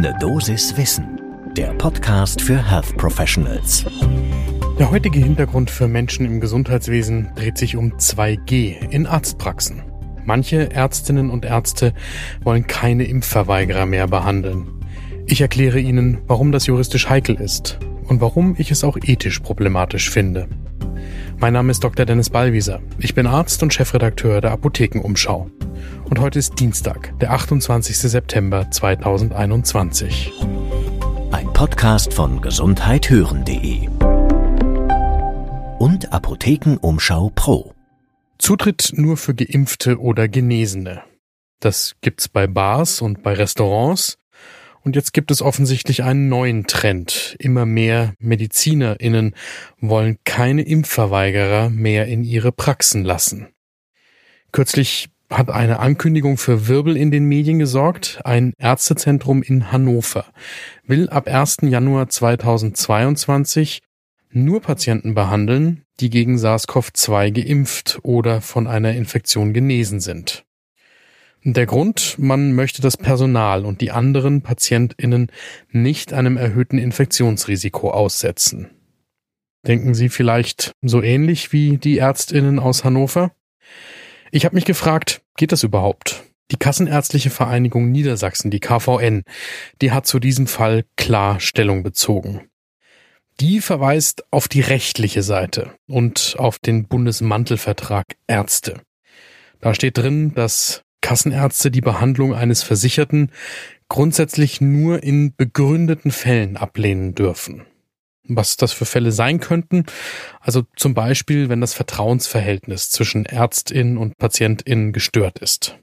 Ne Dosis Wissen, der Podcast für Health Professionals. Der heutige Hintergrund für Menschen im Gesundheitswesen dreht sich um 2G in Arztpraxen. Manche Ärztinnen und Ärzte wollen keine Impfverweigerer mehr behandeln. Ich erkläre Ihnen, warum das juristisch heikel ist und warum ich es auch ethisch problematisch finde. Mein Name ist Dr. Dennis Ballwieser. Ich bin Arzt und Chefredakteur der Apothekenumschau. Und heute ist Dienstag, der 28. September 2021. Ein Podcast von gesundheithören.de und Apothekenumschau Pro. Zutritt nur für Geimpfte oder Genesene. Das gibt's bei Bars und bei Restaurants und jetzt gibt es offensichtlich einen neuen Trend. Immer mehr MedizinerInnen wollen keine Impfverweigerer mehr in ihre Praxen lassen. Kürzlich hat eine Ankündigung für Wirbel in den Medien gesorgt. Ein Ärztezentrum in Hannover will ab 1. Januar 2022 nur Patienten behandeln, die gegen SARS-CoV-2 geimpft oder von einer Infektion genesen sind. Der Grund, man möchte das Personal und die anderen Patientinnen nicht einem erhöhten Infektionsrisiko aussetzen. Denken Sie vielleicht so ähnlich wie die Ärztinnen aus Hannover? Ich habe mich gefragt, geht das überhaupt? Die Kassenärztliche Vereinigung Niedersachsen, die KVN, die hat zu diesem Fall klar Stellung bezogen. Die verweist auf die rechtliche Seite und auf den Bundesmantelvertrag Ärzte. Da steht drin, dass Kassenärzte die Behandlung eines Versicherten grundsätzlich nur in begründeten Fällen ablehnen dürfen. Was das für Fälle sein könnten, also zum Beispiel, wenn das Vertrauensverhältnis zwischen Ärztin und Patientin gestört ist.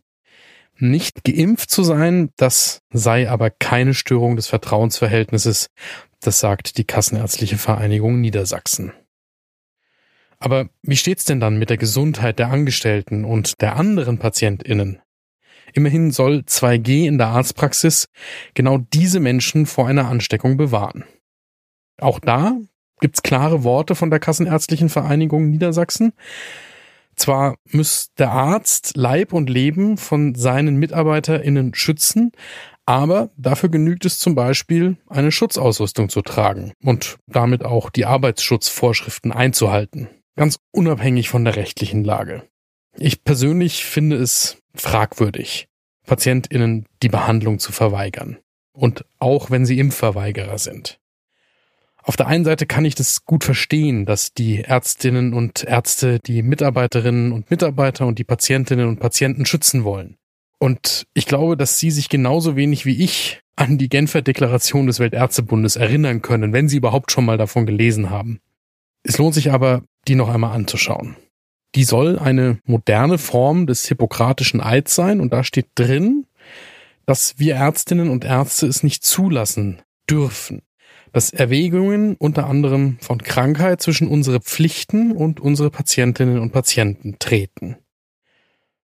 Nicht geimpft zu sein, das sei aber keine Störung des Vertrauensverhältnisses, das sagt die Kassenärztliche Vereinigung Niedersachsen. Aber wie steht's denn dann mit der Gesundheit der Angestellten und der anderen PatientInnen? Immerhin soll 2G in der Arztpraxis genau diese Menschen vor einer Ansteckung bewahren. Auch da gibt's klare Worte von der Kassenärztlichen Vereinigung Niedersachsen. Zwar muss der Arzt Leib und Leben von seinen MitarbeiterInnen schützen, aber dafür genügt es zum Beispiel, eine Schutzausrüstung zu tragen und damit auch die Arbeitsschutzvorschriften einzuhalten. Ganz unabhängig von der rechtlichen Lage. Ich persönlich finde es fragwürdig, PatientInnen die Behandlung zu verweigern. Und auch wenn sie Impfverweigerer sind. Auf der einen Seite kann ich das gut verstehen, dass die Ärztinnen und Ärzte die Mitarbeiterinnen und Mitarbeiter und die Patientinnen und Patienten schützen wollen. Und ich glaube, dass sie sich genauso wenig wie ich an die Genfer Deklaration des Weltärztebundes erinnern können, wenn sie überhaupt schon mal davon gelesen haben. Es lohnt sich aber, die noch einmal anzuschauen. Die soll eine moderne Form des hippokratischen Eids sein und da steht drin, dass wir Ärztinnen und Ärzte es nicht zulassen dürfen, dass Erwägungen unter anderem von Krankheit zwischen unsere Pflichten und unsere Patientinnen und Patienten treten.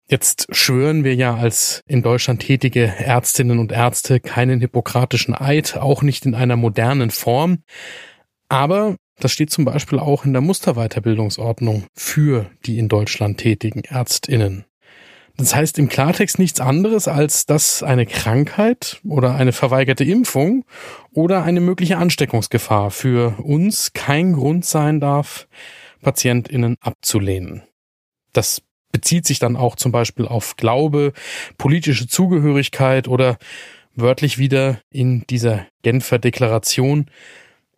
Jetzt schwören wir ja als in Deutschland tätige Ärztinnen und Ärzte keinen hippokratischen Eid, auch nicht in einer modernen Form. Aber das steht zum Beispiel auch in der Musterweiterbildungsordnung für die in Deutschland tätigen Ärztinnen. Das heißt im Klartext nichts anderes, als dass eine Krankheit oder eine verweigerte Impfung oder eine mögliche Ansteckungsgefahr für uns kein Grund sein darf, Patientinnen abzulehnen. Das bezieht sich dann auch zum Beispiel auf Glaube, politische Zugehörigkeit oder wörtlich wieder in dieser Genfer Deklaration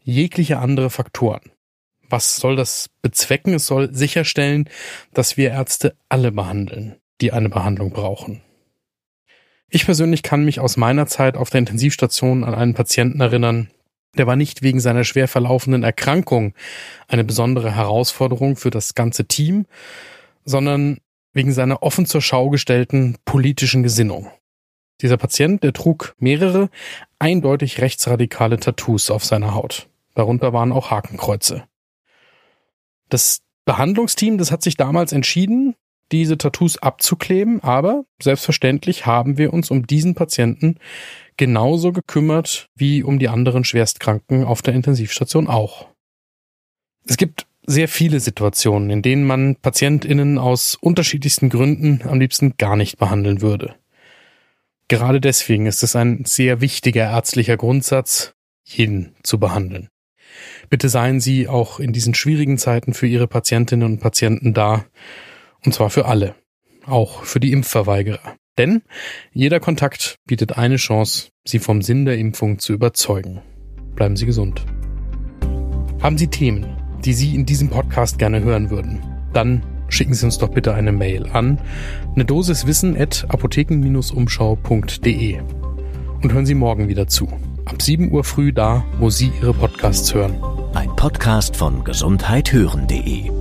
jegliche andere Faktoren. Was soll das bezwecken? Es soll sicherstellen, dass wir Ärzte alle behandeln, die eine Behandlung brauchen. Ich persönlich kann mich aus meiner Zeit auf der Intensivstation an einen Patienten erinnern, der war nicht wegen seiner schwer verlaufenden Erkrankung eine besondere Herausforderung für das ganze Team, sondern wegen seiner offen zur Schau gestellten politischen Gesinnung. Dieser Patient, der trug mehrere eindeutig rechtsradikale Tattoos auf seiner Haut. Darunter waren auch Hakenkreuze. Das Behandlungsteam, das hat sich damals entschieden, diese Tattoos abzukleben, aber selbstverständlich haben wir uns um diesen Patienten genauso gekümmert wie um die anderen Schwerstkranken auf der Intensivstation auch. Es gibt sehr viele Situationen, in denen man Patientinnen aus unterschiedlichsten Gründen am liebsten gar nicht behandeln würde. Gerade deswegen ist es ein sehr wichtiger ärztlicher Grundsatz, jeden zu behandeln. Bitte seien Sie auch in diesen schwierigen Zeiten für Ihre Patientinnen und Patienten da, und zwar für alle, auch für die Impfverweigerer. Denn jeder Kontakt bietet eine Chance, Sie vom Sinn der Impfung zu überzeugen. Bleiben Sie gesund. Haben Sie Themen, die Sie in diesem Podcast gerne hören würden? Dann schicken Sie uns doch bitte eine Mail an eine Dosis Wissen at apotheken-umschau.de und hören Sie morgen wieder zu. Ab 7 Uhr früh da, wo Sie Ihre Podcasts hören. Ein Podcast von gesundheithören.de